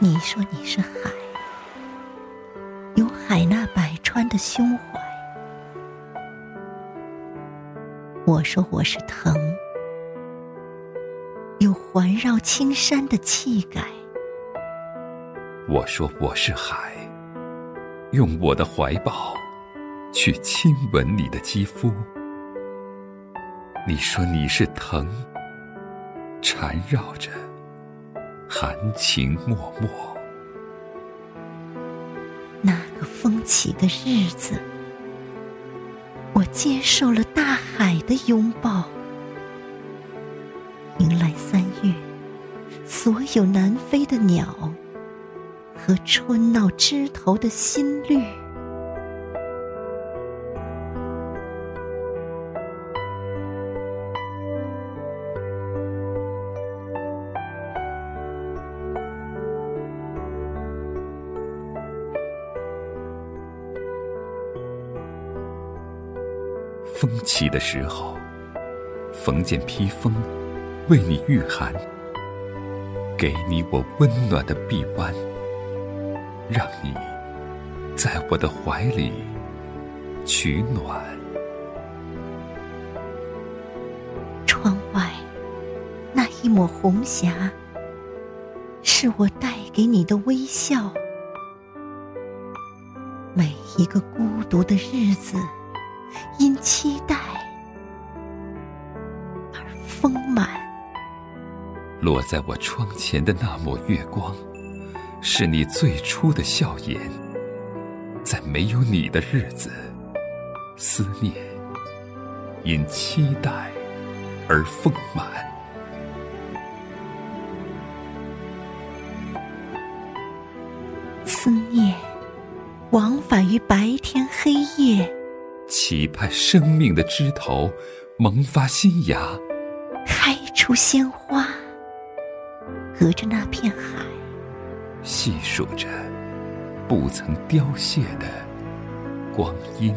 你说你是海，有海纳百川的胸怀；我说我是藤，有环绕青山的气概。我说我是海，用我的怀抱去亲吻你的肌肤。你说你是藤，缠绕着含情脉脉。那个风起的日子，我接受了大海的拥抱，迎来三月，所有南飞的鸟和春闹枝头的新绿。风起的时候，缝件披风，为你御寒，给你我温暖的臂弯，让你在我的怀里取暖。窗外那一抹红霞，是我带给你的微笑。每一个孤独的日子。因期待而丰满，落在我窗前的那抹月光，是你最初的笑颜。在没有你的日子，思念因期待而丰满。思念往返于白天黑夜。期盼生命的枝头萌发新芽，开出鲜花。隔着那片海，细数着不曾凋谢的光阴。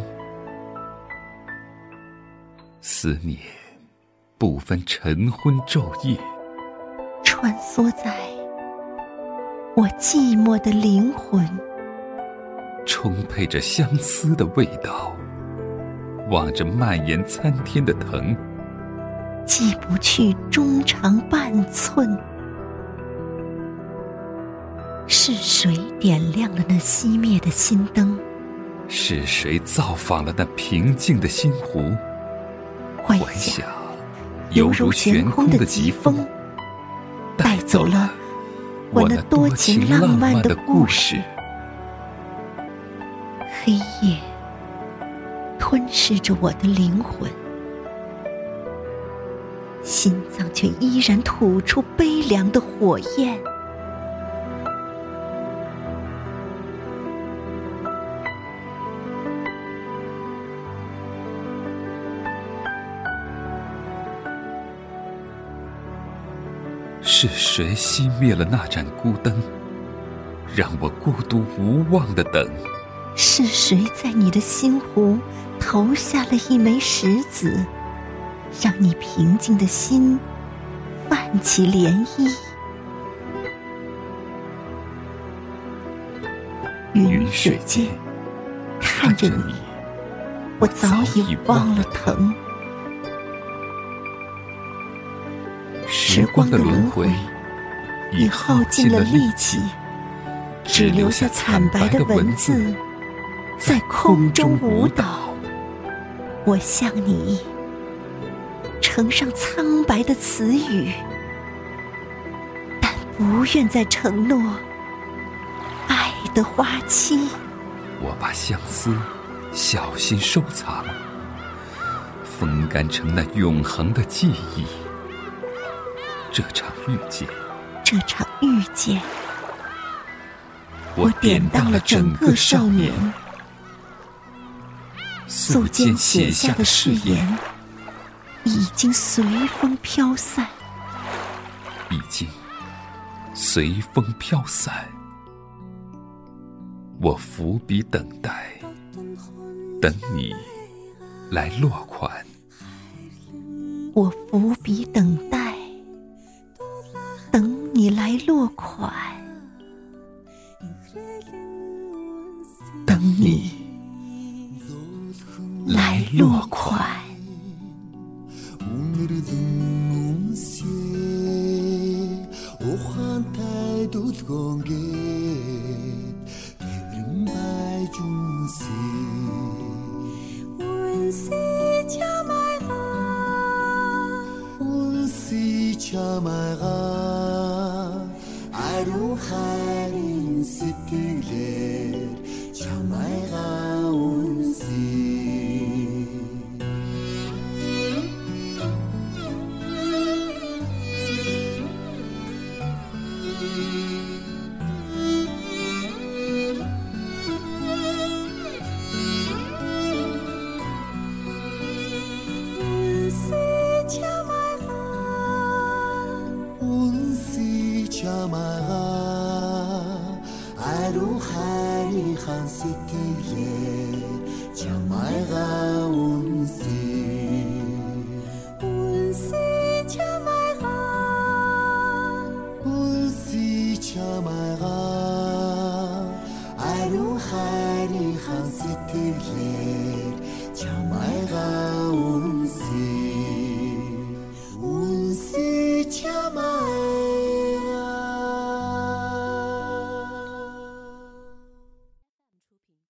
思念不分晨昏昼夜，穿梭在我寂寞的灵魂，充沛着相思的味道。望着蔓延参天的藤，记不去中长半寸。是谁点亮了那熄灭的心灯？是谁造访了那平静的心湖？幻想犹如悬空的疾风，带走了我那多情浪漫的故事。黑夜。吞噬着我的灵魂，心脏却依然吐出悲凉的火焰。是谁熄灭了那盏孤灯，让我孤独无望的等？是谁在你的心湖？投下了一枚石子，让你平静的心泛起涟漪。云水间，看着你，我早已忘了疼。时光的轮回已耗尽了力气，只留下惨白的文字在空中舞蹈。我向你呈上苍白的词语，但不愿再承诺爱的花期。我把相思小心收藏，风干成那永恒的记忆。这场遇见，这场遇见，我典当了整个少年。素笺写下的誓言，已经随风飘散，已经随风飘散。我伏笔等待，等你来落款。我伏笔等待，等你来落款。等你来落款。Хайрын сэтгэлээр чамайгаа үү